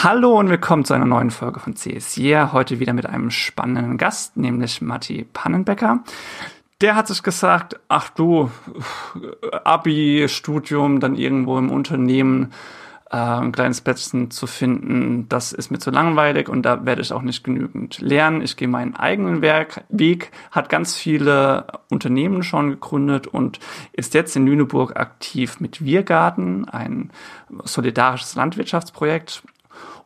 Hallo und willkommen zu einer neuen Folge von CS Year. Heute wieder mit einem spannenden Gast, nämlich Matti Pannenbecker. Der hat sich gesagt, ach du, Abi, Studium, dann irgendwo im Unternehmen äh, ein kleines Plätzchen zu finden, das ist mir zu langweilig und da werde ich auch nicht genügend lernen. Ich gehe meinen eigenen Werk, Weg, hat ganz viele Unternehmen schon gegründet und ist jetzt in Lüneburg aktiv mit Wirgarten, ein solidarisches Landwirtschaftsprojekt.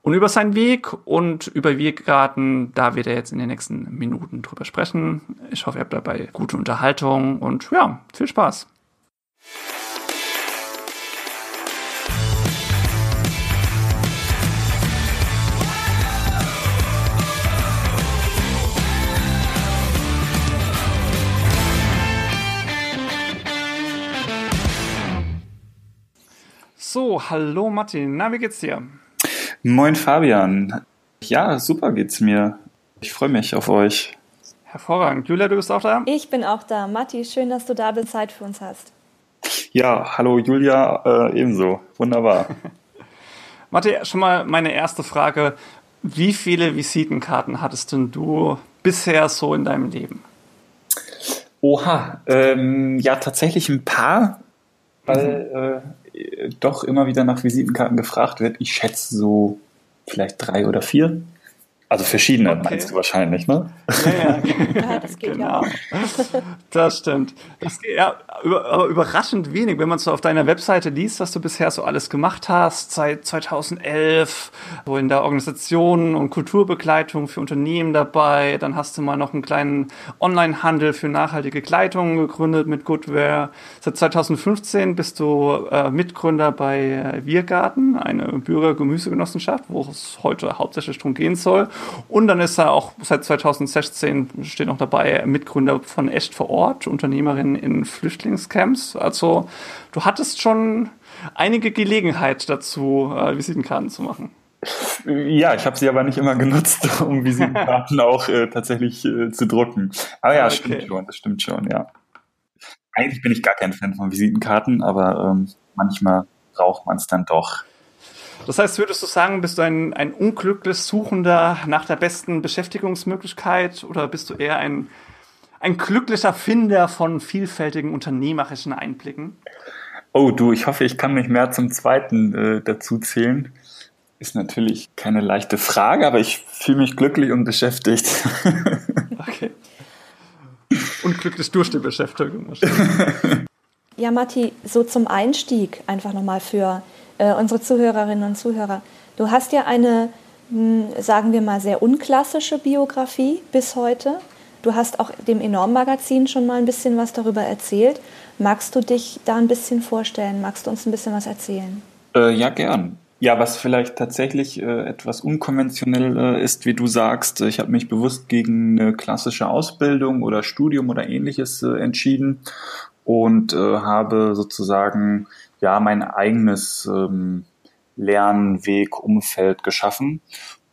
Und über seinen Weg und über Wirgarten, da wird er jetzt in den nächsten Minuten drüber sprechen. Ich hoffe, ihr habt dabei gute Unterhaltung und ja, viel Spaß. So, hallo Martin, na, wie geht's dir? Moin Fabian. Ja, super geht's mir. Ich freue mich auf euch. Hervorragend. Julia, du bist auch da? Ich bin auch da. Matti, schön, dass du da bist, Zeit für uns hast. Ja, hallo Julia, äh, ebenso. Wunderbar. Matti, schon mal meine erste Frage. Wie viele Visitenkarten hattest denn du bisher so in deinem Leben? Oha, ähm, ja, tatsächlich ein paar, weil mhm. äh, doch immer wieder nach Visitenkarten gefragt wird. Ich schätze so vielleicht drei oder vier. Also verschiedene okay. meinst du wahrscheinlich, ne? Ja, ja, ja das geht genau. ja. Das stimmt. Das geht ja aber überraschend wenig, wenn man so auf deiner Webseite liest, was du bisher so alles gemacht hast, seit 2011, wo in der Organisation und Kulturbegleitung für Unternehmen dabei, dann hast du mal noch einen kleinen Online-Handel für nachhaltige Kleidung gegründet mit Goodware. Seit 2015 bist du äh, Mitgründer bei Wirgarten, eine Bürger-Gemüsegenossenschaft, wo es heute hauptsächlich darum gehen soll. Und dann ist er auch seit 2016, steht noch dabei, Mitgründer von Echt vor Ort, Unternehmerin in Flüchtlingscamps. Also du hattest schon einige Gelegenheit dazu, äh, Visitenkarten zu machen. Ja, ich habe sie aber nicht immer genutzt, um Visitenkarten auch äh, tatsächlich äh, zu drucken. Aber ja, okay. stimmt schon, das stimmt schon, ja. Eigentlich bin ich gar kein Fan von Visitenkarten, aber ähm, manchmal braucht man es dann doch. Das heißt, würdest du sagen, bist du ein, ein unglücklich Suchender nach der besten Beschäftigungsmöglichkeit oder bist du eher ein, ein glücklicher Finder von vielfältigen unternehmerischen Einblicken? Oh du, ich hoffe, ich kann mich mehr zum zweiten äh, dazu zählen. Ist natürlich keine leichte Frage, aber ich fühle mich glücklich und beschäftigt. okay. Und glücklich durch die Beschäftigung. ja, Matti, so zum Einstieg einfach nochmal für äh, unsere Zuhörerinnen und Zuhörer. Du hast ja eine, hm, sagen wir mal, sehr unklassische Biografie bis heute. Du hast auch dem Enorm-Magazin schon mal ein bisschen was darüber erzählt. Magst du dich da ein bisschen vorstellen? Magst du uns ein bisschen was erzählen? Äh, ja, gern. Ja, was vielleicht tatsächlich äh, etwas unkonventionell äh, ist, wie du sagst, ich habe mich bewusst gegen eine klassische Ausbildung oder Studium oder ähnliches äh, entschieden und äh, habe sozusagen ja mein eigenes ähm, Lernweg, geschaffen.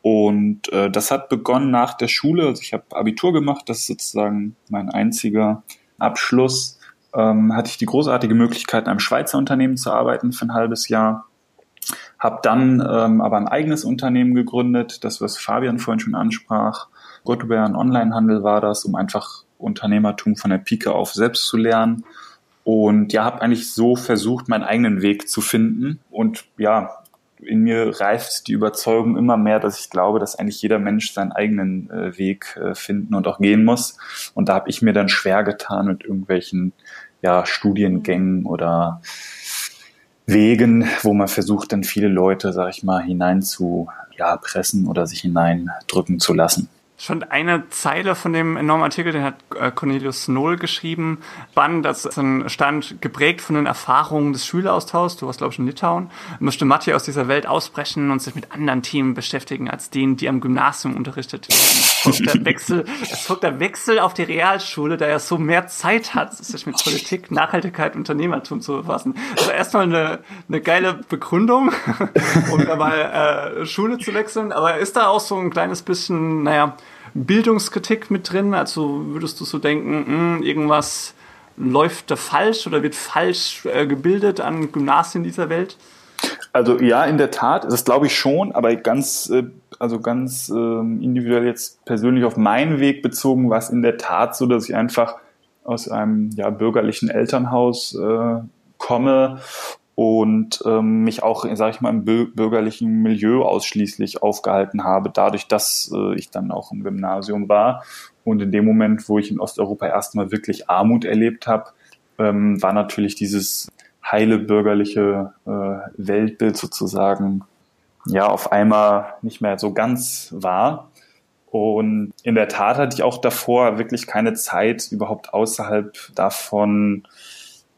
Und äh, das hat begonnen nach der Schule. Also ich habe Abitur gemacht, das ist sozusagen mein einziger Abschluss. Ähm, hatte ich die großartige Möglichkeit, in einem Schweizer Unternehmen zu arbeiten für ein halbes Jahr. Habe dann ähm, aber ein eigenes Unternehmen gegründet, das was Fabian vorhin schon ansprach. Gottwehr, ein Onlinehandel war das, um einfach Unternehmertum von der Pike auf selbst zu lernen und ja, habe eigentlich so versucht, meinen eigenen Weg zu finden. Und ja, in mir reift die Überzeugung immer mehr, dass ich glaube, dass eigentlich jeder Mensch seinen eigenen äh, Weg äh, finden und auch gehen muss. Und da habe ich mir dann schwer getan mit irgendwelchen ja, Studiengängen oder Wegen, wo man versucht, dann viele Leute, sag ich mal, hinein zu ja, pressen oder sich hineindrücken zu lassen schon eine Zeile von dem enormen Artikel, den hat äh, Cornelius Noll geschrieben. Spannend, das ist ein Stand geprägt von den Erfahrungen des Schüleraustauschs. Du warst, glaube ich, in Litauen. Möchte Matti aus dieser Welt ausbrechen und sich mit anderen Themen beschäftigen als denen, die am Gymnasium unterrichtet werden. Es folgt der Wechsel, es folgt der Wechsel auf die Realschule, da er so mehr Zeit hat, sich mit Politik, Nachhaltigkeit, Unternehmertum zu befassen. Also erstmal eine, eine geile Begründung, um da mal äh, Schule zu wechseln. Aber ist da auch so ein kleines bisschen, naja, Bildungskritik mit drin? Also würdest du so denken, hm, irgendwas läuft da falsch oder wird falsch äh, gebildet an Gymnasien dieser Welt? Also ja, in der Tat, das glaube ich schon, aber ganz, äh, also ganz ähm, individuell jetzt persönlich auf meinen Weg bezogen, war es in der Tat so, dass ich einfach aus einem ja, bürgerlichen Elternhaus äh, komme und ähm, mich auch, sage ich mal, im bürgerlichen Milieu ausschließlich aufgehalten habe, dadurch, dass äh, ich dann auch im Gymnasium war. Und in dem Moment, wo ich in Osteuropa erstmal wirklich Armut erlebt habe, ähm, war natürlich dieses heile bürgerliche äh, Weltbild sozusagen ja auf einmal nicht mehr so ganz wahr. Und in der Tat hatte ich auch davor wirklich keine Zeit, überhaupt außerhalb davon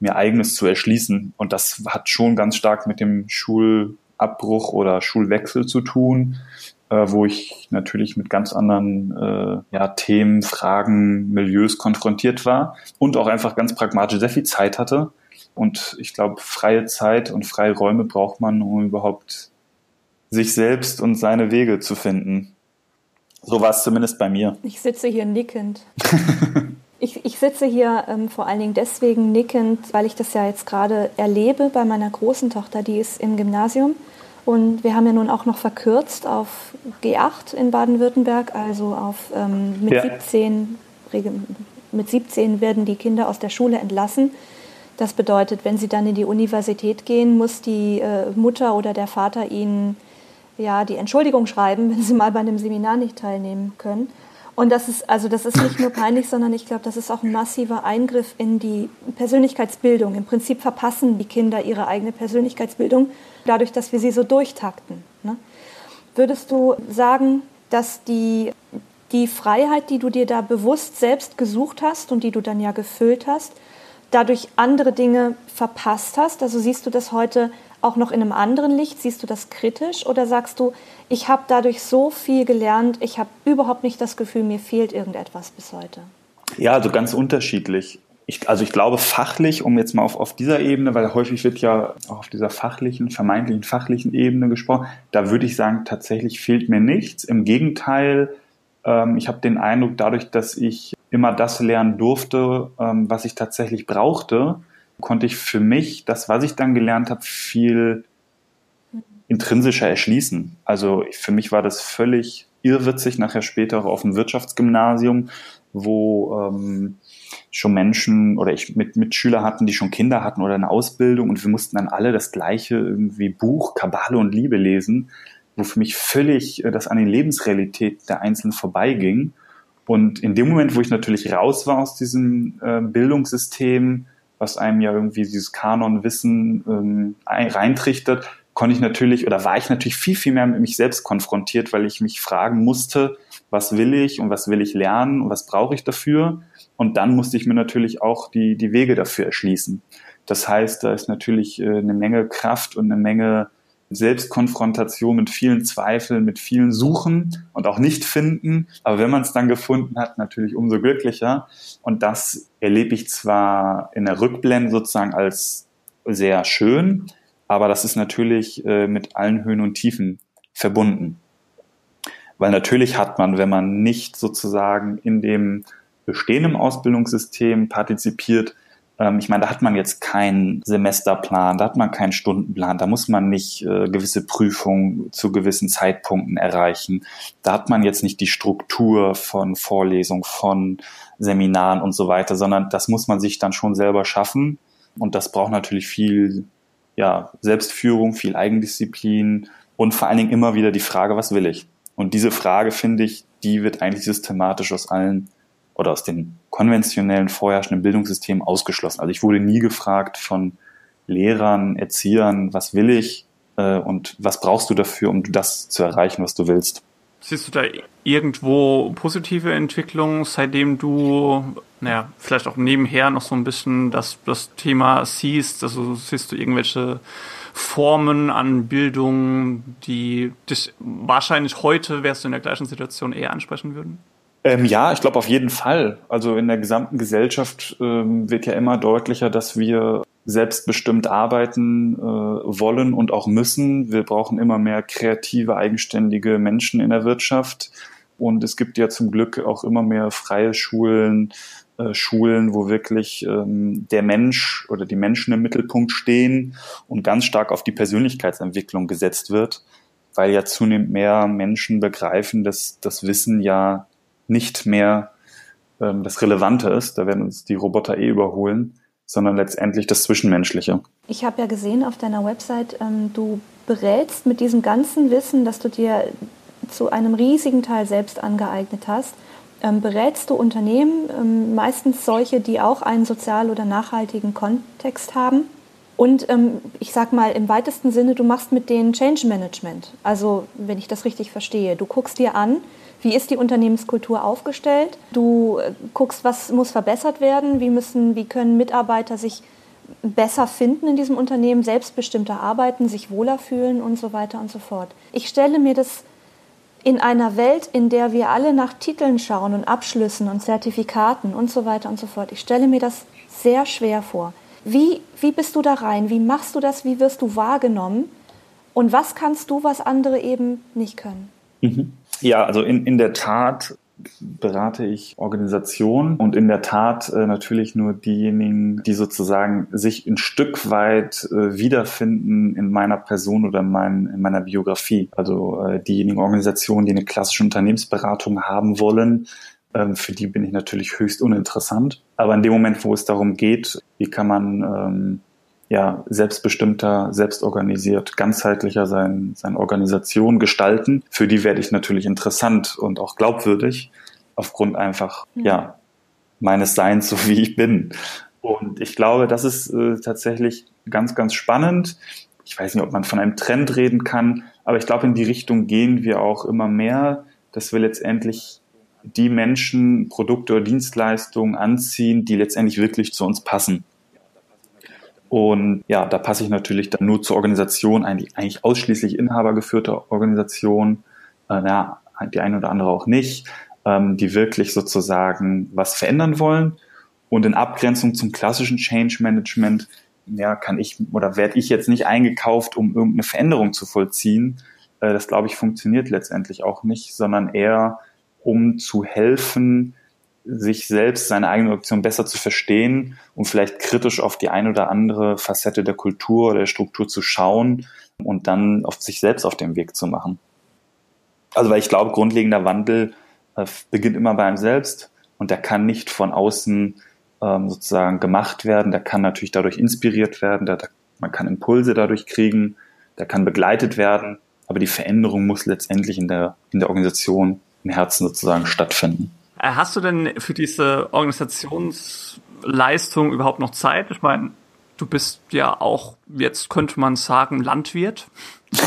mir eigenes zu erschließen. Und das hat schon ganz stark mit dem Schulabbruch oder Schulwechsel zu tun, äh, wo ich natürlich mit ganz anderen äh, ja, Themen, Fragen, Milieus konfrontiert war und auch einfach ganz pragmatisch sehr viel Zeit hatte. Und ich glaube, freie Zeit und freie Räume braucht man, um überhaupt sich selbst und seine Wege zu finden. So war es zumindest bei mir. Ich sitze hier nickend. ich, ich sitze hier ähm, vor allen Dingen deswegen nickend, weil ich das ja jetzt gerade erlebe bei meiner großen Tochter, die ist im Gymnasium. Und wir haben ja nun auch noch verkürzt auf G8 in Baden-Württemberg, also auf ähm, mit, ja. 17, mit 17 werden die Kinder aus der Schule entlassen. Das bedeutet, wenn sie dann in die Universität gehen, muss die äh, Mutter oder der Vater ihnen ja die Entschuldigung schreiben, wenn sie mal bei einem Seminar nicht teilnehmen können. Und das ist also das ist nicht nur peinlich, sondern ich glaube, das ist auch ein massiver Eingriff in die Persönlichkeitsbildung. Im Prinzip verpassen die Kinder ihre eigene Persönlichkeitsbildung dadurch, dass wir sie so durchtakten. Ne? Würdest du sagen, dass die die Freiheit, die du dir da bewusst selbst gesucht hast und die du dann ja gefüllt hast, dadurch andere Dinge verpasst hast? Also siehst du das heute auch noch in einem anderen Licht? Siehst du das kritisch oder sagst du, ich habe dadurch so viel gelernt, ich habe überhaupt nicht das Gefühl, mir fehlt irgendetwas bis heute? Ja, also ganz unterschiedlich. Ich, also ich glaube fachlich, um jetzt mal auf, auf dieser Ebene, weil häufig wird ja auch auf dieser fachlichen, vermeintlichen fachlichen Ebene gesprochen, da würde ich sagen, tatsächlich fehlt mir nichts. Im Gegenteil, ähm, ich habe den Eindruck, dadurch, dass ich immer das lernen durfte, ähm, was ich tatsächlich brauchte, konnte ich für mich das, was ich dann gelernt habe, viel intrinsischer erschließen. Also für mich war das völlig irrwitzig, nachher später auch auf dem Wirtschaftsgymnasium, wo ähm, schon Menschen oder ich mit Mitschüler hatten, die schon Kinder hatten oder eine Ausbildung und wir mussten dann alle das gleiche irgendwie Buch Kabale und Liebe lesen, wo für mich völlig äh, das an die Lebensrealität der Einzelnen vorbeiging. Und in dem Moment, wo ich natürlich raus war aus diesem äh, Bildungssystem, was einem ja irgendwie dieses Kanonwissen ähm, reintrichtert, konnte ich natürlich oder war ich natürlich viel, viel mehr mit mich selbst konfrontiert, weil ich mich fragen musste, was will ich und was will ich lernen und was brauche ich dafür. Und dann musste ich mir natürlich auch die, die Wege dafür erschließen. Das heißt, da ist natürlich äh, eine Menge Kraft und eine Menge Selbstkonfrontation mit vielen Zweifeln, mit vielen Suchen und auch nicht finden. Aber wenn man es dann gefunden hat, natürlich umso glücklicher. Und das erlebe ich zwar in der Rückblende sozusagen als sehr schön, aber das ist natürlich äh, mit allen Höhen und Tiefen verbunden. Weil natürlich hat man, wenn man nicht sozusagen in dem bestehenden Ausbildungssystem partizipiert, ich meine, da hat man jetzt keinen Semesterplan, da hat man keinen Stundenplan, da muss man nicht äh, gewisse Prüfungen zu gewissen Zeitpunkten erreichen. Da hat man jetzt nicht die Struktur von Vorlesungen, von Seminaren und so weiter, sondern das muss man sich dann schon selber schaffen. Und das braucht natürlich viel ja, Selbstführung, viel Eigendisziplin und vor allen Dingen immer wieder die Frage, was will ich? Und diese Frage, finde ich, die wird eigentlich systematisch aus allen oder aus den konventionellen vorherrschenden Bildungssystemen ausgeschlossen. Also ich wurde nie gefragt von Lehrern, Erziehern, was will ich äh, und was brauchst du dafür, um das zu erreichen, was du willst. Siehst du da irgendwo positive Entwicklungen, seitdem du, naja, vielleicht auch nebenher noch so ein bisschen das, das Thema siehst? Also siehst du irgendwelche Formen an Bildung, die dich wahrscheinlich heute, wärst du in der gleichen Situation, eher ansprechen würden? Ähm, ja, ich glaube auf jeden Fall. Also in der gesamten Gesellschaft ähm, wird ja immer deutlicher, dass wir selbstbestimmt arbeiten äh, wollen und auch müssen. Wir brauchen immer mehr kreative, eigenständige Menschen in der Wirtschaft. Und es gibt ja zum Glück auch immer mehr freie Schulen, äh, Schulen, wo wirklich ähm, der Mensch oder die Menschen im Mittelpunkt stehen und ganz stark auf die Persönlichkeitsentwicklung gesetzt wird, weil ja zunehmend mehr Menschen begreifen, dass das Wissen ja nicht mehr ähm, das Relevante ist. Da werden uns die Roboter eh überholen sondern letztendlich das Zwischenmenschliche. Ich habe ja gesehen auf deiner Website, ähm, du berätst mit diesem ganzen Wissen, das du dir zu einem riesigen Teil selbst angeeignet hast, ähm, berätst du Unternehmen, ähm, meistens solche, die auch einen sozial- oder nachhaltigen Kontext haben. Und ähm, ich sage mal im weitesten Sinne, du machst mit denen Change Management. Also wenn ich das richtig verstehe, du guckst dir an, wie ist die Unternehmenskultur aufgestellt? Du äh, guckst, was muss verbessert werden? Wie, müssen, wie können Mitarbeiter sich besser finden in diesem Unternehmen, selbstbestimmter arbeiten, sich wohler fühlen und so weiter und so fort. Ich stelle mir das in einer Welt, in der wir alle nach Titeln schauen und Abschlüssen und Zertifikaten und so weiter und so fort. Ich stelle mir das sehr schwer vor. Wie, wie bist du da rein? Wie machst du das? Wie wirst du wahrgenommen? Und was kannst du, was andere eben nicht können? Mhm. Ja, also in, in der Tat berate ich Organisationen und in der Tat äh, natürlich nur diejenigen, die sozusagen sich ein Stück weit äh, wiederfinden in meiner Person oder in, mein, in meiner Biografie. Also äh, diejenigen Organisationen, die eine klassische Unternehmensberatung haben wollen, für die bin ich natürlich höchst uninteressant. Aber in dem Moment, wo es darum geht, wie kann man ähm, ja, selbstbestimmter, selbstorganisiert, ganzheitlicher sein, seine Organisation gestalten. Für die werde ich natürlich interessant und auch glaubwürdig aufgrund einfach, mhm. ja, meines Seins, so wie ich bin. Und ich glaube, das ist äh, tatsächlich ganz, ganz spannend. Ich weiß nicht, ob man von einem Trend reden kann, aber ich glaube, in die Richtung gehen wir auch immer mehr, dass wir letztendlich die Menschen, Produkte oder Dienstleistungen anziehen, die letztendlich wirklich zu uns passen. Und ja, da passe ich natürlich dann nur zur Organisation, eigentlich, ausschließlich inhabergeführte Organisation, äh, ja, die eine oder andere auch nicht, ähm, die wirklich sozusagen was verändern wollen. Und in Abgrenzung zum klassischen Change Management, ja, kann ich oder werde ich jetzt nicht eingekauft, um irgendeine Veränderung zu vollziehen. Äh, das glaube ich funktioniert letztendlich auch nicht, sondern eher um zu helfen, sich selbst, seine eigene Option besser zu verstehen und vielleicht kritisch auf die eine oder andere Facette der Kultur oder der Struktur zu schauen und dann auf sich selbst auf den Weg zu machen. Also weil ich glaube, grundlegender Wandel äh, beginnt immer bei einem selbst und der kann nicht von außen ähm, sozusagen gemacht werden, der kann natürlich dadurch inspiriert werden, der, man kann Impulse dadurch kriegen, der kann begleitet werden, aber die Veränderung muss letztendlich in der, in der Organisation, im Herzen sozusagen stattfinden. Äh, hast du denn für diese Organisationsleistung überhaupt noch Zeit? Ich meine, du bist ja auch, jetzt könnte man sagen, Landwirt.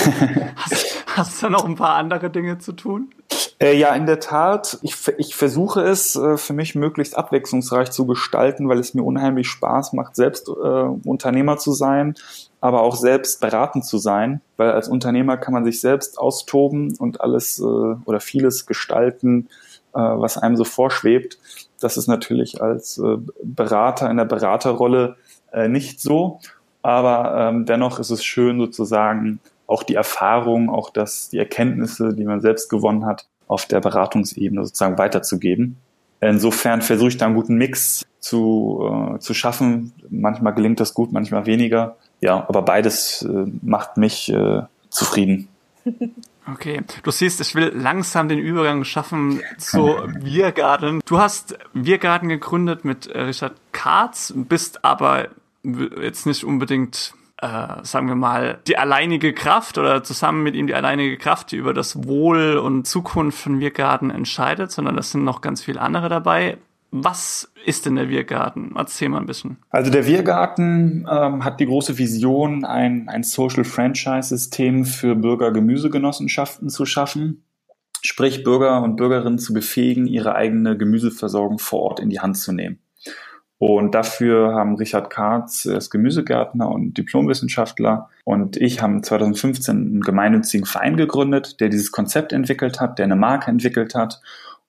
hast, hast du noch ein paar andere Dinge zu tun? Äh, ja, in der Tat. Ich, ich versuche es äh, für mich möglichst abwechslungsreich zu gestalten, weil es mir unheimlich Spaß macht, selbst äh, Unternehmer zu sein, aber auch selbst beratend zu sein, weil als Unternehmer kann man sich selbst austoben und alles äh, oder vieles gestalten, äh, was einem so vorschwebt. Das ist natürlich als äh, Berater in der Beraterrolle nicht so. Aber ähm, dennoch ist es schön sozusagen auch die Erfahrung, auch das, die Erkenntnisse, die man selbst gewonnen hat, auf der Beratungsebene sozusagen weiterzugeben. Insofern versuche ich da einen guten Mix zu, äh, zu schaffen. Manchmal gelingt das gut, manchmal weniger. Ja, aber beides äh, macht mich äh, zufrieden. Okay, du siehst, ich will langsam den Übergang schaffen zu Biergarten. Du hast Biergarten gegründet mit äh, Richard Katz, bist aber jetzt nicht unbedingt, äh, sagen wir mal, die alleinige Kraft oder zusammen mit ihm die alleinige Kraft, die über das Wohl und Zukunft von Biergarten entscheidet, sondern das sind noch ganz viele andere dabei. Was ist denn der Wirgarten? Erzähl mal ein bisschen. Also der Wirgarten ähm, hat die große Vision, ein, ein Social Franchise-System für Bürger-Gemüsegenossenschaften zu schaffen. Sprich, Bürger und Bürgerinnen zu befähigen, ihre eigene Gemüseversorgung vor Ort in die Hand zu nehmen. Und dafür haben Richard Karz, er ist Gemüsegärtner und Diplomwissenschaftler, und ich haben 2015 einen gemeinnützigen Verein gegründet, der dieses Konzept entwickelt hat, der eine Marke entwickelt hat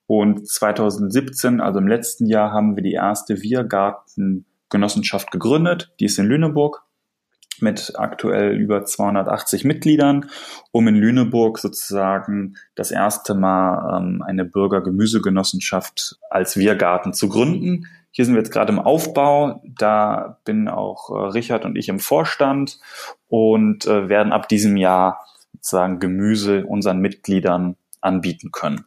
und 2017, also im letzten Jahr, haben wir die erste Wirgarten-Genossenschaft gegründet. Die ist in Lüneburg. mit aktuell über 280 Mitgliedern, um in Lüneburg sozusagen das erste Mal ähm, eine Bürgergemüsegenossenschaft als Wirgarten zu gründen. Hier sind wir jetzt gerade im Aufbau. Da bin auch äh, Richard und ich im Vorstand und äh, werden ab diesem Jahr sozusagen Gemüse unseren Mitgliedern anbieten können.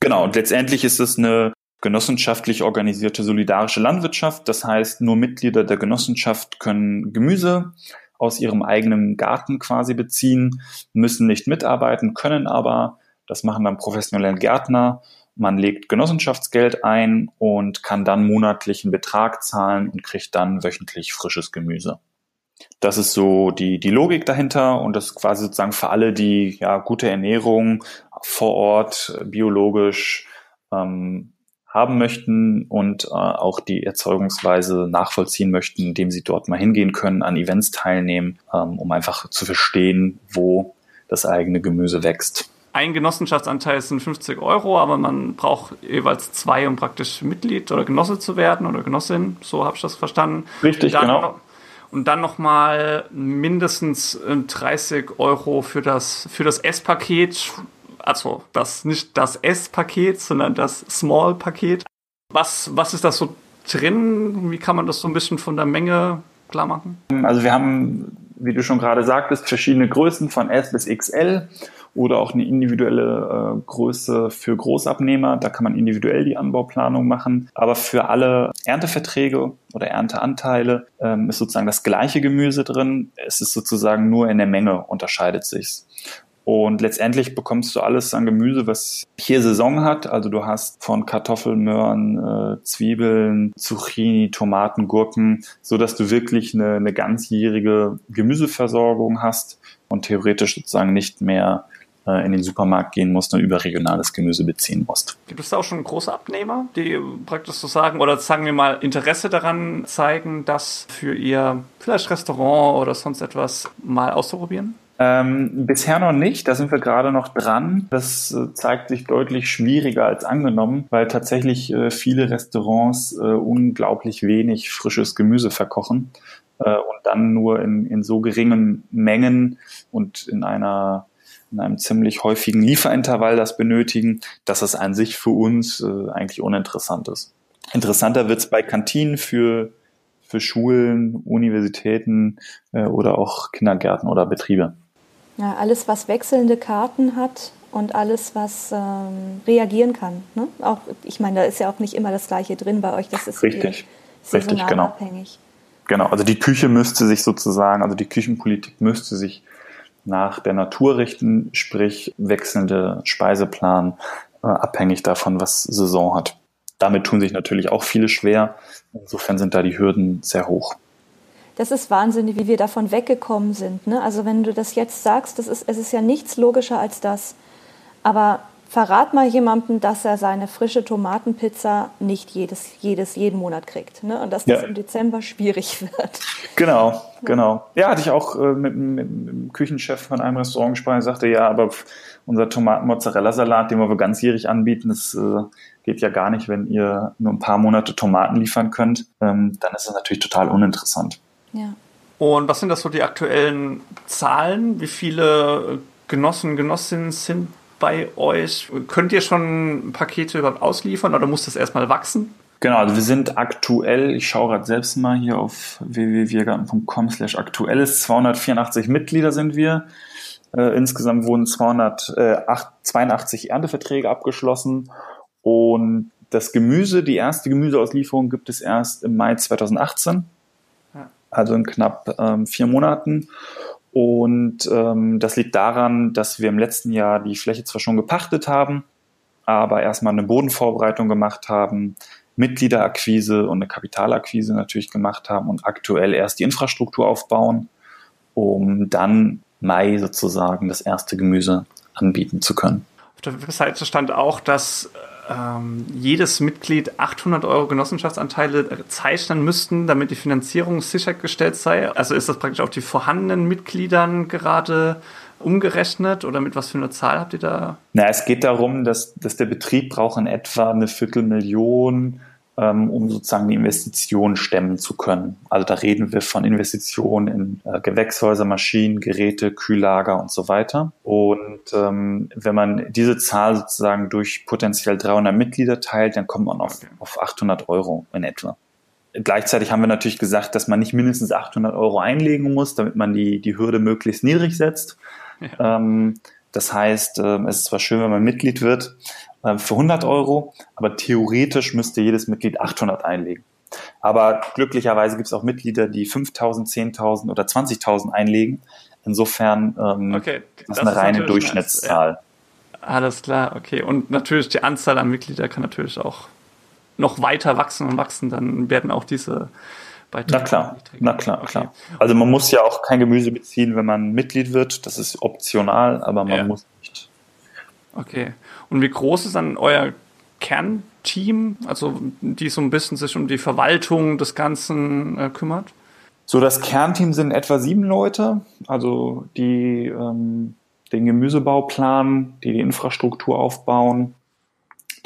Genau, und letztendlich ist es eine genossenschaftlich organisierte solidarische Landwirtschaft. Das heißt, nur Mitglieder der Genossenschaft können Gemüse aus ihrem eigenen Garten quasi beziehen, müssen nicht mitarbeiten, können aber, das machen dann professionelle Gärtner, man legt Genossenschaftsgeld ein und kann dann monatlichen Betrag zahlen und kriegt dann wöchentlich frisches Gemüse. Das ist so die, die Logik dahinter und das quasi sozusagen für alle, die ja gute Ernährung vor Ort, biologisch ähm, haben möchten und äh, auch die Erzeugungsweise nachvollziehen möchten, indem sie dort mal hingehen können, an Events teilnehmen, ähm, um einfach zu verstehen, wo das eigene Gemüse wächst. Ein Genossenschaftsanteil sind 50 Euro, aber man braucht jeweils zwei, um praktisch Mitglied oder Genosse zu werden oder Genossin. So habe ich das verstanden. Richtig, dann genau. Noch, und dann nochmal mindestens 30 äh, Euro für das, für das S-Paket also das nicht das S-Paket, sondern das Small-Paket. Was, was ist das so drin? Wie kann man das so ein bisschen von der Menge klar machen? Also wir haben, wie du schon gerade sagtest, verschiedene Größen von S bis XL oder auch eine individuelle äh, Größe für Großabnehmer. Da kann man individuell die Anbauplanung machen. Aber für alle Ernteverträge oder Ernteanteile ähm, ist sozusagen das gleiche Gemüse drin. Es ist sozusagen nur in der Menge unterscheidet sich's. Und letztendlich bekommst du alles an Gemüse, was hier Saison hat. Also du hast von Kartoffeln, Möhren, äh, Zwiebeln, Zucchini, Tomaten, Gurken, so dass du wirklich eine, eine ganzjährige Gemüseversorgung hast und theoretisch sozusagen nicht mehr in den Supermarkt gehen musst und überregionales Gemüse beziehen musst. Gibt es da auch schon große Abnehmer, die praktisch so sagen oder sagen wir mal Interesse daran zeigen, das für ihr vielleicht Restaurant oder sonst etwas mal auszuprobieren? Ähm, bisher noch nicht, da sind wir gerade noch dran. Das äh, zeigt sich deutlich schwieriger als angenommen, weil tatsächlich äh, viele Restaurants äh, unglaublich wenig frisches Gemüse verkochen äh, und dann nur in, in so geringen Mengen und in einer in einem ziemlich häufigen Lieferintervall das benötigen, dass es an sich für uns äh, eigentlich uninteressant ist. Interessanter wird es bei Kantinen für für Schulen, Universitäten äh, oder auch Kindergärten oder Betriebe. Ja, alles, was wechselnde Karten hat und alles, was ähm, reagieren kann. Ne? Auch, ich meine, da ist ja auch nicht immer das Gleiche drin bei euch. Das ist richtig, saisonal richtig, genau. abhängig. Genau, also die Küche müsste sich sozusagen, also die Küchenpolitik müsste sich nach der Natur richten, sprich wechselnde Speiseplan, äh, abhängig davon, was Saison hat. Damit tun sich natürlich auch viele schwer. Insofern sind da die Hürden sehr hoch das ist wahnsinnig, wie wir davon weggekommen sind. Ne? Also wenn du das jetzt sagst, das ist, es ist ja nichts logischer als das. Aber verrat mal jemandem, dass er seine frische Tomatenpizza nicht jedes, jedes, jeden Monat kriegt. Ne? Und dass das ja. im Dezember schwierig wird. Genau, genau. Ja, hatte ich auch äh, mit, mit, mit, dem Küchenchef von einem Restaurant gesprochen, er sagte, ja, aber unser Tomaten-Mozzarella-Salat, den wir ganzjährig anbieten, das äh, geht ja gar nicht, wenn ihr nur ein paar Monate Tomaten liefern könnt. Ähm, dann ist das natürlich total uninteressant. Ja. Und was sind das so die aktuellen Zahlen? Wie viele Genossen, Genossinnen sind bei euch? Könnt ihr schon Pakete überhaupt ausliefern oder muss das erstmal wachsen? Genau, also wir sind aktuell, ich schaue gerade selbst mal hier auf www.wirgarten.com slash aktuelles, 284 Mitglieder sind wir. Äh, insgesamt wurden 282 Ernteverträge abgeschlossen und das Gemüse, die erste Gemüseauslieferung gibt es erst im Mai 2018 also in knapp ähm, vier Monaten. Und ähm, das liegt daran, dass wir im letzten Jahr die Fläche zwar schon gepachtet haben, aber erstmal eine Bodenvorbereitung gemacht haben, Mitgliederakquise und eine Kapitalakquise natürlich gemacht haben und aktuell erst die Infrastruktur aufbauen, um dann Mai sozusagen das erste Gemüse anbieten zu können. Auf der Webseite stand auch, dass ähm, jedes Mitglied 800 Euro Genossenschaftsanteile zeichnen müssten, damit die Finanzierung sichergestellt sei. Also ist das praktisch auf die vorhandenen Mitgliedern gerade umgerechnet oder mit was für einer Zahl habt ihr da? Na, es geht darum, dass, dass der Betrieb braucht in etwa eine Viertelmillion um sozusagen die Investition stemmen zu können. Also da reden wir von Investitionen in äh, Gewächshäuser, Maschinen, Geräte, Kühllager und so weiter. Und ähm, wenn man diese Zahl sozusagen durch potenziell 300 Mitglieder teilt, dann kommt man auf, auf 800 Euro in etwa. Gleichzeitig haben wir natürlich gesagt, dass man nicht mindestens 800 Euro einlegen muss, damit man die, die Hürde möglichst niedrig setzt. Ja. Ähm, das heißt, äh, es ist zwar schön, wenn man Mitglied wird äh, für 100 Euro, aber theoretisch müsste jedes Mitglied 800 einlegen. Aber glücklicherweise gibt es auch Mitglieder, die 5.000, 10.000 oder 20.000 einlegen. Insofern ähm, okay, das ist eine reine Durchschnittszahl. Ja. Alles klar, okay. Und natürlich die Anzahl an Mitgliedern kann natürlich auch noch weiter wachsen und wachsen. Dann werden auch diese Beiträge. Na klar, na klar, okay. klar. Also man muss ja auch kein Gemüse beziehen, wenn man Mitglied wird. Das ist optional, aber man ja. muss nicht. Okay. Und wie groß ist dann euer Kernteam, also die so ein bisschen sich um die Verwaltung des Ganzen äh, kümmert? So, das Kernteam sind etwa sieben Leute, also die ähm, den Gemüsebau planen, die die Infrastruktur aufbauen,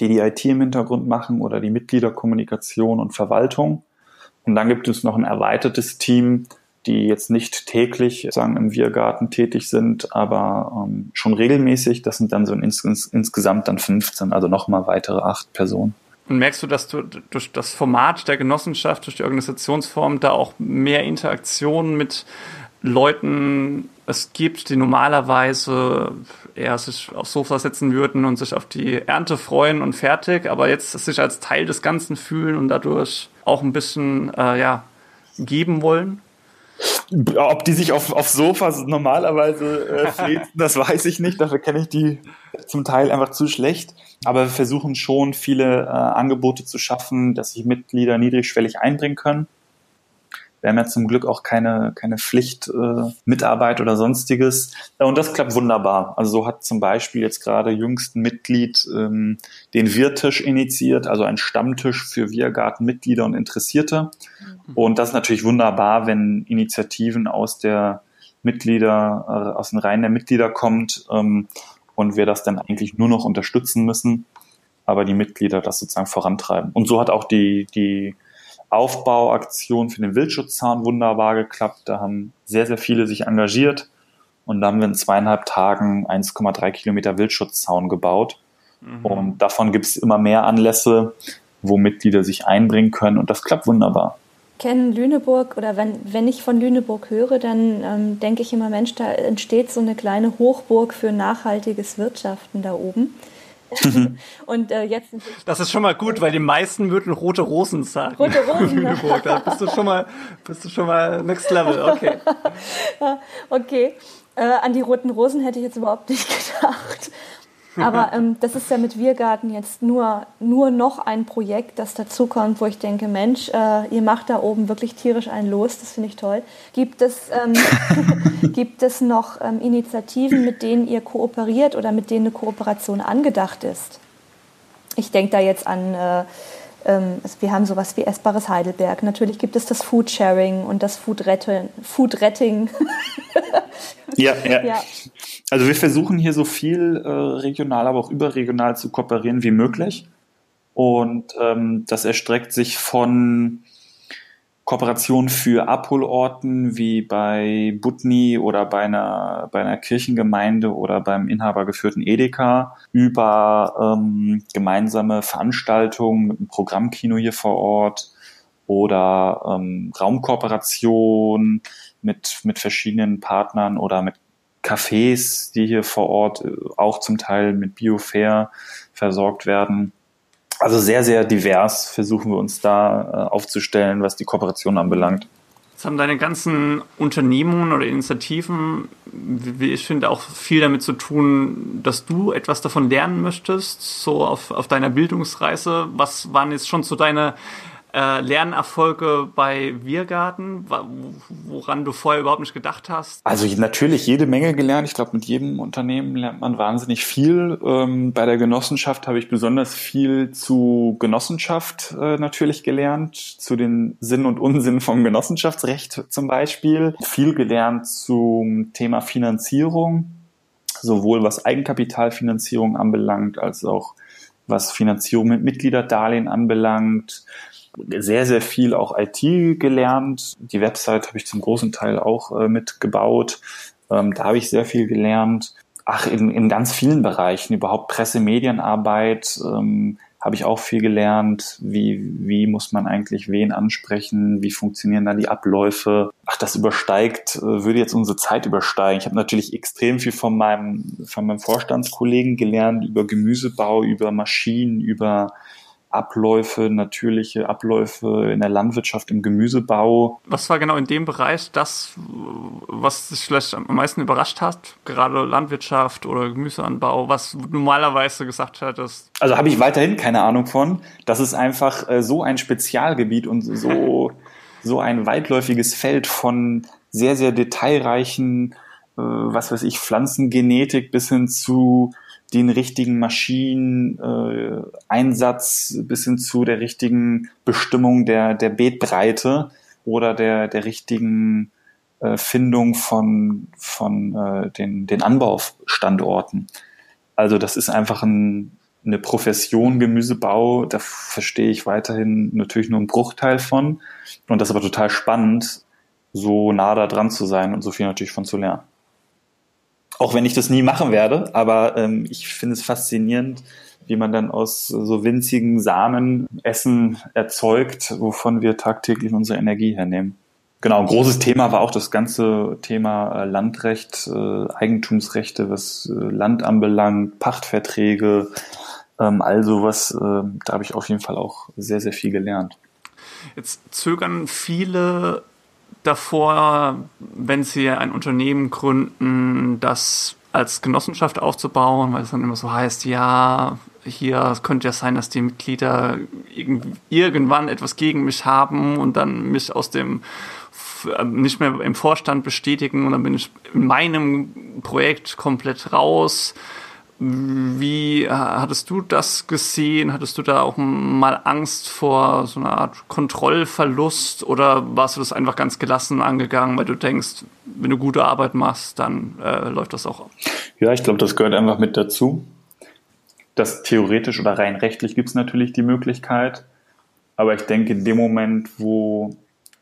die die IT im Hintergrund machen oder die Mitgliederkommunikation und Verwaltung. Und dann gibt es noch ein erweitertes Team, die jetzt nicht täglich sagen im Wirgarten tätig sind, aber ähm, schon regelmäßig. Das sind dann so ins, ins, insgesamt dann 15, also nochmal weitere acht Personen. Und merkst du, dass du durch das Format der Genossenschaft, durch die Organisationsform da auch mehr Interaktion mit Leuten es gibt, die normalerweise eher sich aufs Sofa setzen würden und sich auf die Ernte freuen und fertig, aber jetzt sich als Teil des Ganzen fühlen und dadurch auch ein bisschen äh, ja, geben wollen? Ob die sich auf, auf Sofas normalerweise äh, fliegen, das weiß ich nicht. Dafür kenne ich die zum Teil einfach zu schlecht. Aber wir versuchen schon, viele äh, Angebote zu schaffen, dass sich Mitglieder niedrigschwellig einbringen können. Wir haben ja zum Glück auch keine, keine Pflichtmitarbeit äh, oder sonstiges. Und das klappt wunderbar. Also so hat zum Beispiel jetzt gerade jüngst ein Mitglied ähm, den Wirtisch initiiert, also ein Stammtisch für Wirgarten-Mitglieder und Interessierte. Mhm. Und das ist natürlich wunderbar, wenn Initiativen aus der Mitglieder, äh, aus den Reihen der Mitglieder kommt ähm, und wir das dann eigentlich nur noch unterstützen müssen, aber die Mitglieder das sozusagen vorantreiben. Und so hat auch die, die Aufbauaktion für den Wildschutzzaun wunderbar geklappt. Da haben sehr, sehr viele sich engagiert. Und da haben wir in zweieinhalb Tagen 1,3 Kilometer Wildschutzzaun gebaut. Mhm. Und davon gibt es immer mehr Anlässe, wo Mitglieder sich einbringen können. Und das klappt wunderbar. Kennen Lüneburg oder wenn, wenn ich von Lüneburg höre, dann ähm, denke ich immer, Mensch, da entsteht so eine kleine Hochburg für nachhaltiges Wirtschaften da oben. und äh, jetzt Das ist schon mal gut, weil die meisten würden rote Rosen sagen. Rote Rosen. da bist du schon mal, bist du schon mal next level, okay. okay. Äh, an die roten Rosen hätte ich jetzt überhaupt nicht gedacht. Aber ähm, das ist ja mit Wirgarten jetzt nur, nur noch ein Projekt, das dazukommt, wo ich denke, Mensch, äh, ihr macht da oben wirklich tierisch einen los, das finde ich toll. Gibt es, ähm, gibt es noch ähm, Initiativen, mit denen ihr kooperiert oder mit denen eine Kooperation angedacht ist? Ich denke da jetzt an, äh, ähm, wir haben sowas wie Essbares Heidelberg. Natürlich gibt es das Food Sharing und das Food Retting. Food Retting. ja, ja, ja. Also wir versuchen hier so viel äh, regional, aber auch überregional zu kooperieren wie möglich. Und ähm, das erstreckt sich von Kooperationen für Abholorten wie bei Butni oder bei einer, bei einer Kirchengemeinde oder beim inhabergeführten Edeka über ähm, gemeinsame Veranstaltungen mit einem Programmkino hier vor Ort oder ähm, Raumkooperation mit, mit verschiedenen Partnern oder mit Cafés, die hier vor Ort äh, auch zum Teil mit Biofair versorgt werden. Also sehr, sehr divers versuchen wir uns da äh, aufzustellen, was die Kooperation anbelangt. Jetzt haben deine ganzen Unternehmungen oder Initiativen, wie ich finde, auch viel damit zu tun, dass du etwas davon lernen möchtest, so auf, auf deiner Bildungsreise. Was waren jetzt schon so deine äh, Lernerfolge bei Wirgarten, woran du vorher überhaupt nicht gedacht hast? Also natürlich jede Menge gelernt. Ich glaube, mit jedem Unternehmen lernt man wahnsinnig viel. Ähm, bei der Genossenschaft habe ich besonders viel zu Genossenschaft äh, natürlich gelernt, zu den Sinn und Unsinn vom Genossenschaftsrecht zum Beispiel. Viel gelernt zum Thema Finanzierung, sowohl was Eigenkapitalfinanzierung anbelangt, als auch was Finanzierung mit Mitgliederdarlehen anbelangt. Sehr, sehr viel auch IT gelernt. Die Website habe ich zum großen Teil auch äh, mitgebaut. Ähm, da habe ich sehr viel gelernt. Ach, in, in ganz vielen Bereichen, überhaupt Presse, Medienarbeit, ähm, habe ich auch viel gelernt. Wie, wie muss man eigentlich wen ansprechen? Wie funktionieren da die Abläufe? Ach, das übersteigt, äh, würde jetzt unsere Zeit übersteigen. Ich habe natürlich extrem viel von meinem, von meinem Vorstandskollegen gelernt über Gemüsebau, über Maschinen, über Abläufe, natürliche Abläufe in der Landwirtschaft, im Gemüsebau. Was war genau in dem Bereich das, was dich vielleicht am meisten überrascht hat? Gerade Landwirtschaft oder Gemüseanbau, was normalerweise gesagt hättest? Also habe ich weiterhin keine Ahnung von. Das ist einfach äh, so ein Spezialgebiet und so, so ein weitläufiges Feld von sehr, sehr detailreichen, äh, was weiß ich, Pflanzengenetik bis hin zu den richtigen Maschineneinsatz bis hin zu der richtigen Bestimmung der, der Beetbreite oder der, der richtigen äh, Findung von, von äh, den, den Anbaustandorten. Also das ist einfach ein, eine Profession Gemüsebau, da verstehe ich weiterhin natürlich nur einen Bruchteil von. Und das ist aber total spannend, so nah da dran zu sein und so viel natürlich von zu lernen. Auch wenn ich das nie machen werde, aber ähm, ich finde es faszinierend, wie man dann aus so winzigen Samen Essen erzeugt, wovon wir tagtäglich unsere Energie hernehmen. Genau, ein großes Thema war auch das ganze Thema äh, Landrecht, äh, Eigentumsrechte, was äh, Land anbelangt, Pachtverträge, ähm, all sowas. Äh, da habe ich auf jeden Fall auch sehr, sehr viel gelernt. Jetzt zögern viele davor, wenn sie ein Unternehmen gründen, das als Genossenschaft aufzubauen, weil es dann immer so heißt, ja, hier könnte ja sein, dass die Mitglieder irgendwann etwas gegen mich haben und dann mich aus dem nicht mehr im Vorstand bestätigen und dann bin ich in meinem Projekt komplett raus. Wie hattest du das gesehen? Hattest du da auch mal Angst vor so einer Art Kontrollverlust oder warst du das einfach ganz gelassen angegangen, weil du denkst, wenn du gute Arbeit machst, dann äh, läuft das auch? Ja, ich glaube, das gehört einfach mit dazu. Das theoretisch oder rein rechtlich gibt es natürlich die Möglichkeit, aber ich denke, in dem Moment, wo,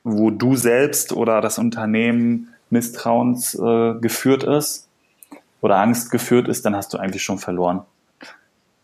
wo du selbst oder das Unternehmen misstrauens äh, ist, oder Angst geführt ist, dann hast du eigentlich schon verloren.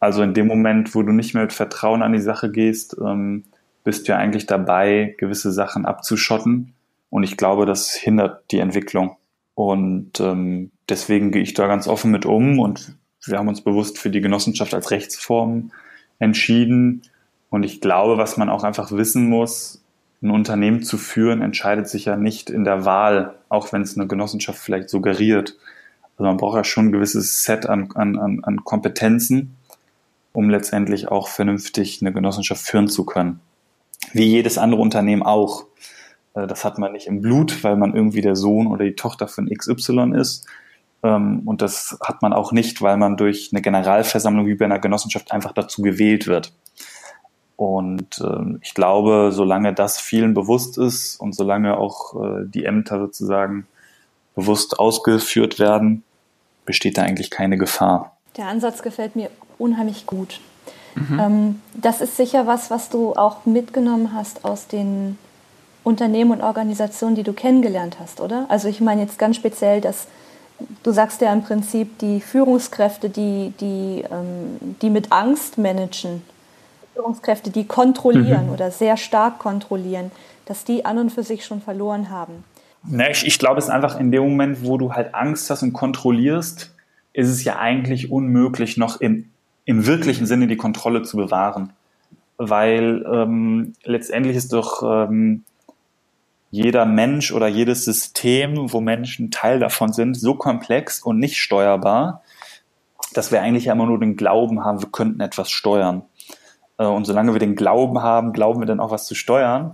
Also in dem Moment, wo du nicht mehr mit Vertrauen an die Sache gehst, ähm, bist du ja eigentlich dabei, gewisse Sachen abzuschotten. Und ich glaube, das hindert die Entwicklung. Und ähm, deswegen gehe ich da ganz offen mit um und wir haben uns bewusst für die Genossenschaft als Rechtsform entschieden. Und ich glaube, was man auch einfach wissen muss, ein Unternehmen zu führen, entscheidet sich ja nicht in der Wahl, auch wenn es eine Genossenschaft vielleicht suggeriert, also man braucht ja schon ein gewisses Set an, an, an Kompetenzen, um letztendlich auch vernünftig eine Genossenschaft führen zu können. Wie jedes andere Unternehmen auch. Äh, das hat man nicht im Blut, weil man irgendwie der Sohn oder die Tochter von XY ist. Ähm, und das hat man auch nicht, weil man durch eine Generalversammlung wie bei einer Genossenschaft einfach dazu gewählt wird. Und ähm, ich glaube, solange das vielen bewusst ist und solange auch äh, die Ämter sozusagen bewusst ausgeführt werden, besteht da eigentlich keine Gefahr. Der Ansatz gefällt mir unheimlich gut. Mhm. Ähm, das ist sicher was, was du auch mitgenommen hast aus den Unternehmen und Organisationen, die du kennengelernt hast, oder? Also ich meine jetzt ganz speziell, dass du sagst ja im Prinzip, die Führungskräfte, die, die, ähm, die mit Angst managen, Führungskräfte, die kontrollieren mhm. oder sehr stark kontrollieren, dass die an und für sich schon verloren haben. Na, ich, ich glaube, es ist einfach in dem Moment, wo du halt Angst hast und kontrollierst, ist es ja eigentlich unmöglich, noch im, im wirklichen Sinne die Kontrolle zu bewahren. Weil ähm, letztendlich ist doch ähm, jeder Mensch oder jedes System, wo Menschen Teil davon sind, so komplex und nicht steuerbar, dass wir eigentlich immer nur den Glauben haben, wir könnten etwas steuern. Äh, und solange wir den Glauben haben, glauben wir dann auch was zu steuern.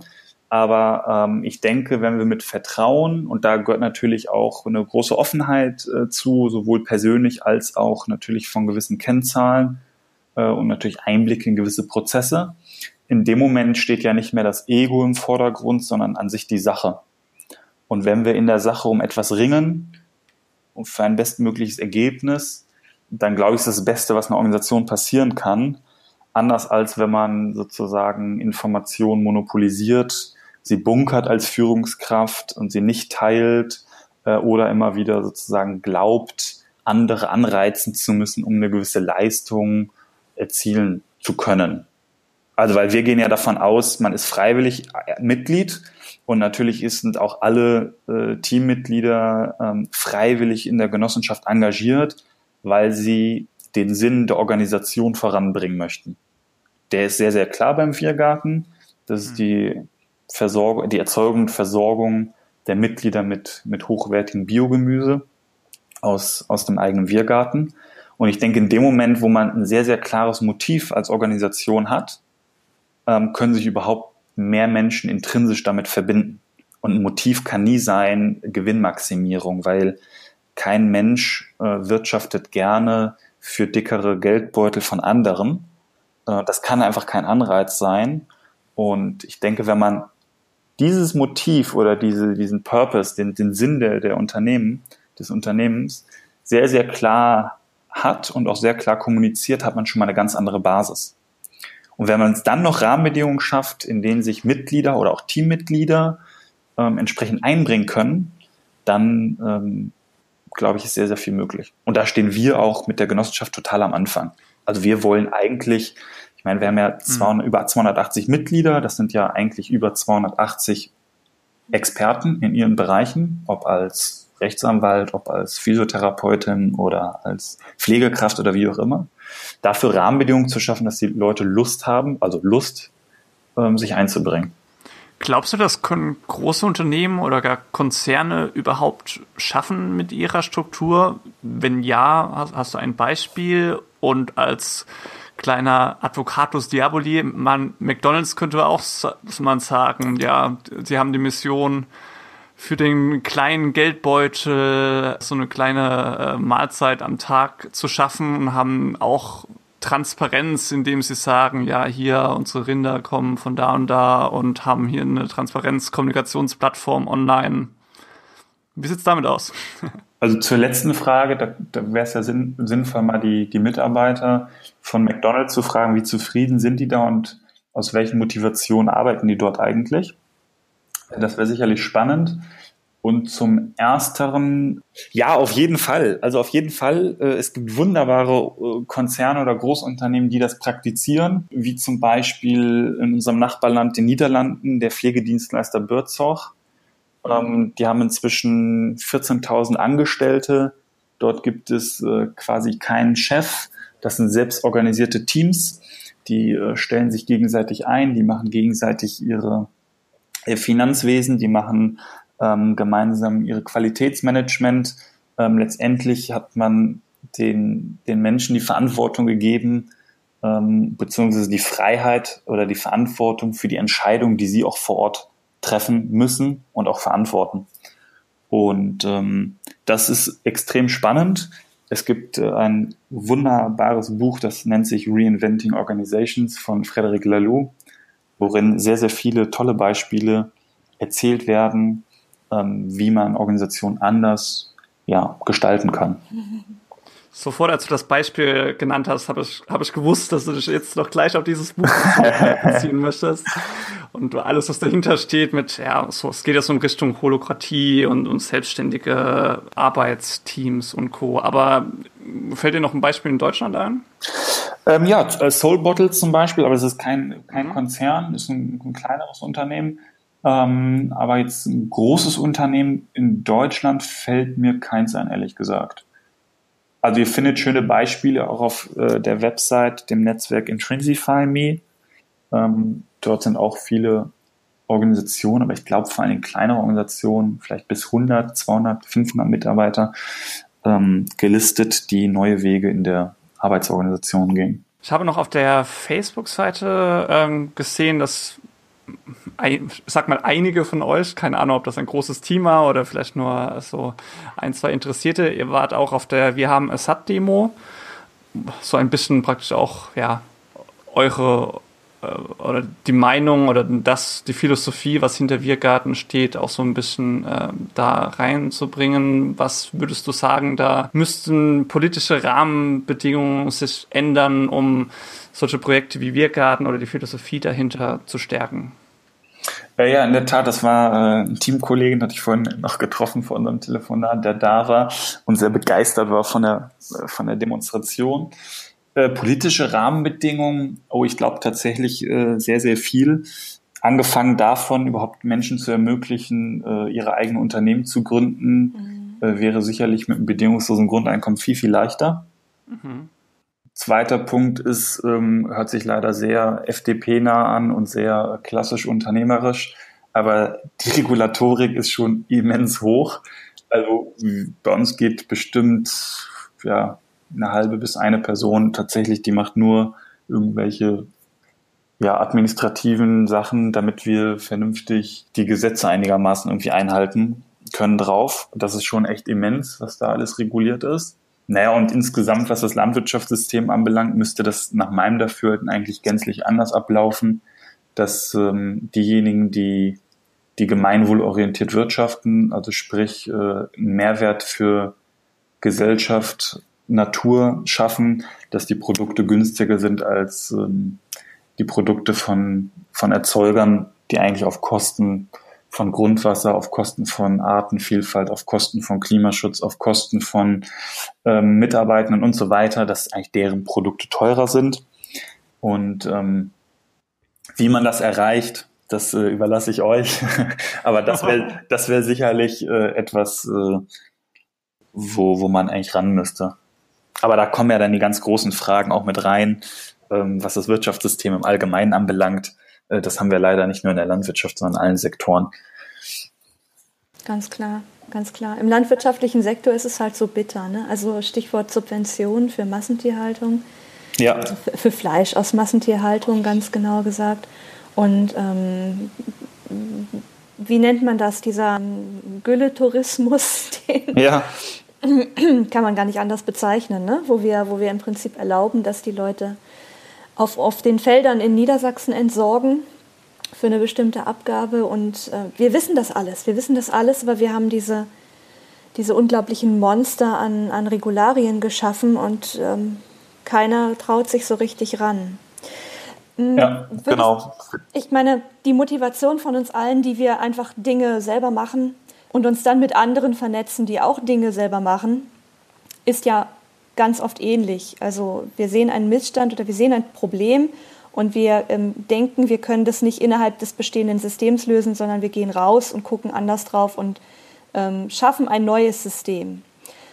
Aber ähm, ich denke, wenn wir mit Vertrauen, und da gehört natürlich auch eine große Offenheit äh, zu, sowohl persönlich als auch natürlich von gewissen Kennzahlen äh, und natürlich Einblicke in gewisse Prozesse, in dem Moment steht ja nicht mehr das Ego im Vordergrund, sondern an sich die Sache. Und wenn wir in der Sache um etwas ringen und für ein bestmögliches Ergebnis, dann glaube ich, ist das Beste, was einer Organisation passieren kann, anders als wenn man sozusagen Informationen monopolisiert, sie bunkert als Führungskraft und sie nicht teilt äh, oder immer wieder sozusagen glaubt, andere anreizen zu müssen, um eine gewisse Leistung erzielen zu können. Also weil wir gehen ja davon aus, man ist freiwillig äh, Mitglied und natürlich sind auch alle äh, Teammitglieder ähm, freiwillig in der Genossenschaft engagiert, weil sie den Sinn der Organisation voranbringen möchten. Der ist sehr, sehr klar beim Viergarten. Das ist hm. die Versorgung, die Erzeugung und Versorgung der Mitglieder mit, mit hochwertigem Biogemüse aus, aus dem eigenen Wirgarten. Und ich denke, in dem Moment, wo man ein sehr, sehr klares Motiv als Organisation hat, ähm, können sich überhaupt mehr Menschen intrinsisch damit verbinden. Und ein Motiv kann nie sein Gewinnmaximierung, weil kein Mensch äh, wirtschaftet gerne für dickere Geldbeutel von anderen. Äh, das kann einfach kein Anreiz sein. Und ich denke, wenn man dieses Motiv oder diese, diesen Purpose, den, den Sinn der, der Unternehmen, des Unternehmens sehr, sehr klar hat und auch sehr klar kommuniziert, hat man schon mal eine ganz andere Basis. Und wenn man es dann noch Rahmenbedingungen schafft, in denen sich Mitglieder oder auch Teammitglieder ähm, entsprechend einbringen können, dann ähm, glaube ich, ist sehr, sehr viel möglich. Und da stehen wir auch mit der Genossenschaft total am Anfang. Also wir wollen eigentlich, ich meine, wir haben ja 200, mhm. über 280 Mitglieder, das sind ja eigentlich über 280 Experten in ihren Bereichen, ob als Rechtsanwalt, ob als Physiotherapeutin oder als Pflegekraft oder wie auch immer. Dafür Rahmenbedingungen zu schaffen, dass die Leute Lust haben, also Lust, ähm, sich einzubringen. Glaubst du, das können große Unternehmen oder gar Konzerne überhaupt schaffen mit ihrer Struktur? Wenn ja, hast, hast du ein Beispiel? Und als kleiner Advocatus Diaboli, man, McDonalds könnte auch man sagen, ja, sie haben die Mission, für den kleinen Geldbeutel so eine kleine äh, Mahlzeit am Tag zu schaffen und haben auch Transparenz, indem sie sagen, ja, hier unsere Rinder kommen von da und da und haben hier eine Transparenz-Kommunikationsplattform online. Wie sieht's damit aus? Also zur letzten Frage, da, da wäre es ja sinn, sinnvoll, mal die, die Mitarbeiter von McDonald's zu fragen, wie zufrieden sind die da und aus welchen Motivationen arbeiten die dort eigentlich. Das wäre sicherlich spannend. Und zum Ersteren, ja, auf jeden Fall. Also auf jeden Fall. Äh, es gibt wunderbare äh, Konzerne oder Großunternehmen, die das praktizieren, wie zum Beispiel in unserem Nachbarland, den Niederlanden, der Pflegedienstleister Bürzog. Ähm, die haben inzwischen 14.000 Angestellte. Dort gibt es äh, quasi keinen Chef. Das sind selbstorganisierte Teams. Die stellen sich gegenseitig ein, die machen gegenseitig ihre Finanzwesen, die machen ähm, gemeinsam ihre Qualitätsmanagement. Ähm, letztendlich hat man den, den Menschen die Verantwortung gegeben, ähm, beziehungsweise die Freiheit oder die Verantwortung für die Entscheidung, die sie auch vor Ort treffen müssen und auch verantworten. Und ähm, das ist extrem spannend. Es gibt äh, ein wunderbares Buch, das nennt sich Reinventing Organizations von Frederic Laloux, worin sehr, sehr viele tolle Beispiele erzählt werden, ähm, wie man Organisationen anders ja, gestalten kann. Sofort, als du das Beispiel genannt hast, habe ich, hab ich gewusst, dass du dich jetzt noch gleich auf dieses Buch beziehen möchtest. Und alles, was dahinter steht mit, ja, so, es geht ja so in Richtung Holokratie und, und selbstständige Arbeitsteams und Co. Aber fällt dir noch ein Beispiel in Deutschland ein? Ähm, ja, äh, Soul Bottles zum Beispiel, aber es ist kein, kein mhm. Konzern, ist ein, ein kleineres Unternehmen. Ähm, aber jetzt ein großes Unternehmen in Deutschland fällt mir keins ein, ehrlich gesagt. Also ihr findet schöne Beispiele auch auf äh, der Website, dem Netzwerk Intrinsify Me. Ähm, dort sind auch viele Organisationen, aber ich glaube vor allem kleinere Organisationen, vielleicht bis 100, 200, 500 Mitarbeiter ähm, gelistet, die neue Wege in der Arbeitsorganisation gehen. Ich habe noch auf der Facebook-Seite ähm, gesehen, dass ein, sag mal, einige von euch, keine Ahnung, ob das ein großes Team war oder vielleicht nur so ein, zwei Interessierte, ihr wart auch auf der Wir haben Assad-Demo, so ein bisschen praktisch auch, ja, eure oder die Meinung oder das, die Philosophie, was hinter Wirgarten steht, auch so ein bisschen äh, da reinzubringen. Was würdest du sagen, da müssten politische Rahmenbedingungen sich ändern, um solche Projekte wie Wirgarten oder die Philosophie dahinter zu stärken? Ja, ja, in der Tat, das war äh, ein Teamkollegen, hatte ich vorhin noch getroffen vor unserem Telefonat, der da war und sehr begeistert war von der, äh, von der Demonstration. Äh, politische Rahmenbedingungen, oh, ich glaube tatsächlich äh, sehr, sehr viel. Angefangen davon, überhaupt Menschen zu ermöglichen, äh, ihre eigenen Unternehmen zu gründen, mhm. äh, wäre sicherlich mit einem bedingungslosen Grundeinkommen viel, viel leichter. Mhm. Zweiter Punkt ist, ähm, hört sich leider sehr FDP-nah an und sehr klassisch unternehmerisch, aber die Regulatorik ist schon immens hoch. Also bei uns geht bestimmt ja, eine halbe bis eine Person tatsächlich, die macht nur irgendwelche ja, administrativen Sachen, damit wir vernünftig die Gesetze einigermaßen irgendwie einhalten können drauf. Das ist schon echt immens, was da alles reguliert ist. Naja, und insgesamt, was das Landwirtschaftssystem anbelangt, müsste das nach meinem Dafürhalten eigentlich gänzlich anders ablaufen, dass ähm, diejenigen, die die gemeinwohlorientiert wirtschaften, also sprich äh, Mehrwert für Gesellschaft, Natur schaffen, dass die Produkte günstiger sind als ähm, die Produkte von, von Erzeugern, die eigentlich auf Kosten von Grundwasser, auf Kosten von Artenvielfalt, auf Kosten von Klimaschutz, auf Kosten von ähm, Mitarbeitenden und so weiter, dass eigentlich deren Produkte teurer sind. Und ähm, wie man das erreicht, das äh, überlasse ich euch. Aber das wäre das wäre sicherlich äh, etwas, äh, wo, wo man eigentlich ran müsste. Aber da kommen ja dann die ganz großen Fragen auch mit rein, ähm, was das Wirtschaftssystem im Allgemeinen anbelangt. Äh, das haben wir leider nicht nur in der Landwirtschaft, sondern in allen Sektoren. Ganz klar, ganz klar. Im landwirtschaftlichen Sektor ist es halt so bitter. Ne? Also Stichwort Subvention für Massentierhaltung. Ja. Also für, für, Fleisch aus Massentierhaltung, ganz genau gesagt. Und ähm, wie nennt man das? Dieser Gülle-Tourismus, den ja. kann man gar nicht anders bezeichnen, ne? wo, wir, wo wir im Prinzip erlauben, dass die Leute auf, auf den Feldern in Niedersachsen entsorgen für eine bestimmte Abgabe. Und äh, wir wissen das alles. Wir wissen das alles, aber wir haben diese, diese unglaublichen Monster an, an Regularien geschaffen und ähm, keiner traut sich so richtig ran. Hm, ja, Würdest, genau. Ich meine, die Motivation von uns allen, die wir einfach Dinge selber machen und uns dann mit anderen vernetzen, die auch Dinge selber machen, ist ja ganz oft ähnlich. Also wir sehen einen Missstand oder wir sehen ein Problem und wir ähm, denken, wir können das nicht innerhalb des bestehenden Systems lösen, sondern wir gehen raus und gucken anders drauf und ähm, schaffen ein neues System.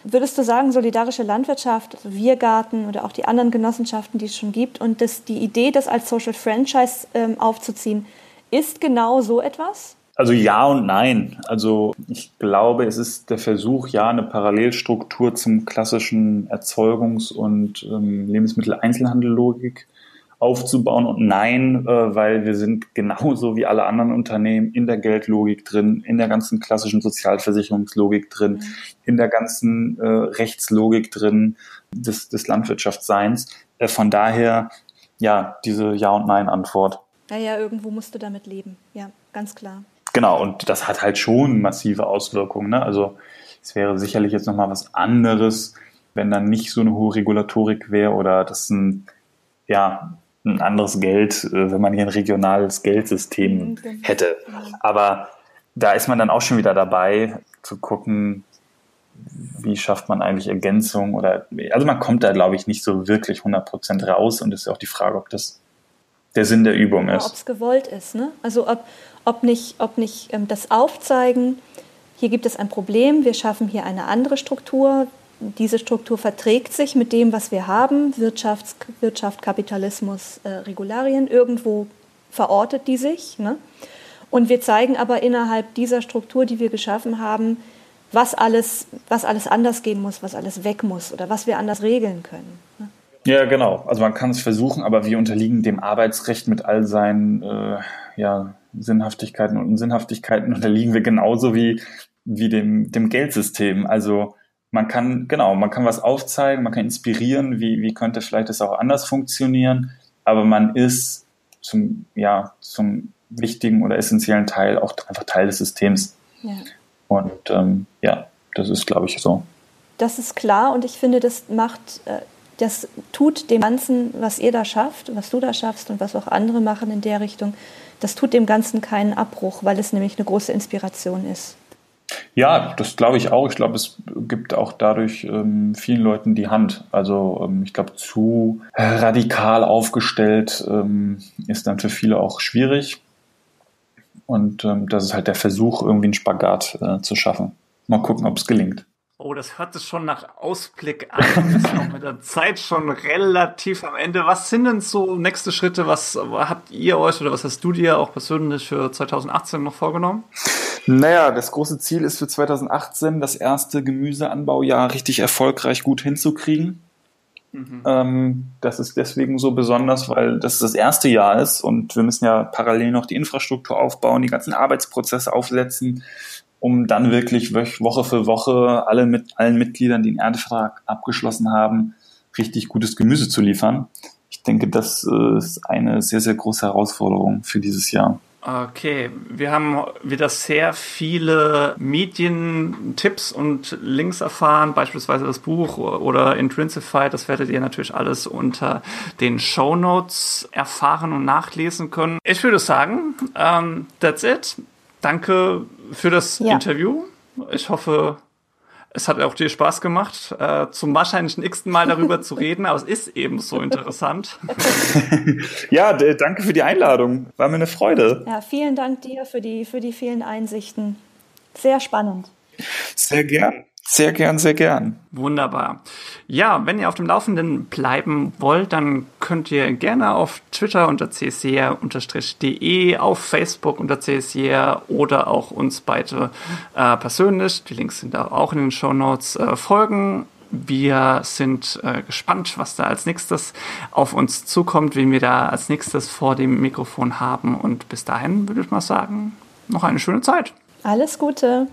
Würdest du sagen, solidarische Landwirtschaft, also Wirgarten oder auch die anderen Genossenschaften, die es schon gibt, und das, die Idee, das als Social Franchise ähm, aufzuziehen, ist genau so etwas? Also ja und nein. Also ich glaube, es ist der Versuch, ja, eine Parallelstruktur zum klassischen Erzeugungs- und ähm, Lebensmitteleinzelhandellogik aufzubauen und nein, äh, weil wir sind genauso wie alle anderen Unternehmen in der Geldlogik drin, in der ganzen klassischen Sozialversicherungslogik drin, mhm. in der ganzen äh, Rechtslogik drin des, des Landwirtschaftsseins. Äh, von daher, ja, diese Ja- und Nein-Antwort. Naja, irgendwo musst du damit leben. Ja, ganz klar. Genau, und das hat halt schon massive Auswirkungen. Ne? Also es wäre sicherlich jetzt nochmal was anderes, wenn dann nicht so eine hohe Regulatorik wäre oder das ein, ja, ein anderes Geld, äh, wenn man hier ein regionales Geldsystem mhm, genau. hätte. Aber da ist man dann auch schon wieder dabei, zu gucken, wie schafft man eigentlich Ergänzung oder, also man kommt da, glaube ich, nicht so wirklich 100% raus und es ist auch die Frage, ob das der Sinn der Übung ist. Ob es gewollt ist, ne? Also ob, ob nicht, ob nicht ähm, das Aufzeigen, hier gibt es ein Problem, wir schaffen hier eine andere Struktur, diese Struktur verträgt sich mit dem, was wir haben, Wirtschafts, Wirtschaft, Kapitalismus, äh, Regularien, irgendwo verortet die sich. Ne? Und wir zeigen aber innerhalb dieser Struktur, die wir geschaffen haben, was alles, was alles anders gehen muss, was alles weg muss oder was wir anders regeln können. Ne? Ja, genau. Also man kann es versuchen, aber wir unterliegen dem Arbeitsrecht mit all seinen äh, ja, Sinnhaftigkeiten und Unsinnhaftigkeiten unterliegen wir genauso wie, wie dem, dem Geldsystem. Also man kann, genau, man kann was aufzeigen, man kann inspirieren, wie, wie könnte vielleicht das auch anders funktionieren, aber man ist zum, ja, zum wichtigen oder essentiellen Teil auch einfach Teil des Systems. Ja. Und ähm, ja, das ist, glaube ich, so. Das ist klar und ich finde, das macht, äh, das tut dem Ganzen, was ihr da schafft, was du da schaffst und was auch andere machen in der Richtung, das tut dem Ganzen keinen Abbruch, weil es nämlich eine große Inspiration ist. Ja, das glaube ich auch. Ich glaube, es gibt auch dadurch ähm, vielen Leuten die Hand. Also ähm, ich glaube, zu radikal aufgestellt ähm, ist dann für viele auch schwierig. Und ähm, das ist halt der Versuch, irgendwie einen Spagat äh, zu schaffen. Mal gucken, ob es gelingt. Oh, das hört sich schon nach Ausblick an. Wir sind auch mit der Zeit schon relativ am Ende. Was sind denn so nächste Schritte? Was habt ihr euch oder was hast du dir auch persönlich für 2018 noch vorgenommen? Naja, das große Ziel ist für 2018, das erste Gemüseanbaujahr richtig erfolgreich gut hinzukriegen. Mhm. Ähm, das ist deswegen so besonders, weil das das erste Jahr ist und wir müssen ja parallel noch die Infrastruktur aufbauen, die ganzen Arbeitsprozesse aufsetzen, um dann wirklich Woche für Woche alle mit allen Mitgliedern, die den Erntevertrag abgeschlossen haben, richtig gutes Gemüse zu liefern. Ich denke, das äh, ist eine sehr, sehr große Herausforderung für dieses Jahr. Okay, wir haben wieder sehr viele Medientipps und Links erfahren, beispielsweise das Buch oder Intrinsify, das werdet ihr natürlich alles unter den Show Notes erfahren und nachlesen können. Ich würde sagen, um, ähm, that's it. Danke für das ja. Interview. Ich hoffe, es hat auch dir Spaß gemacht, äh, zum wahrscheinlich nächsten Mal darüber zu reden, aber es ist eben so interessant. ja, danke für die Einladung. War mir eine Freude. Ja, vielen Dank dir für die, für die vielen Einsichten. Sehr spannend. Sehr gern. Sehr gern, sehr gern. Wunderbar. Ja, wenn ihr auf dem Laufenden bleiben wollt, dann könnt ihr gerne auf Twitter unter csr-de, auf Facebook unter csr oder auch uns beide äh, persönlich, die Links sind da auch in den Show Notes, äh, folgen. Wir sind äh, gespannt, was da als nächstes auf uns zukommt, wen wir da als nächstes vor dem Mikrofon haben. Und bis dahin würde ich mal sagen, noch eine schöne Zeit. Alles Gute.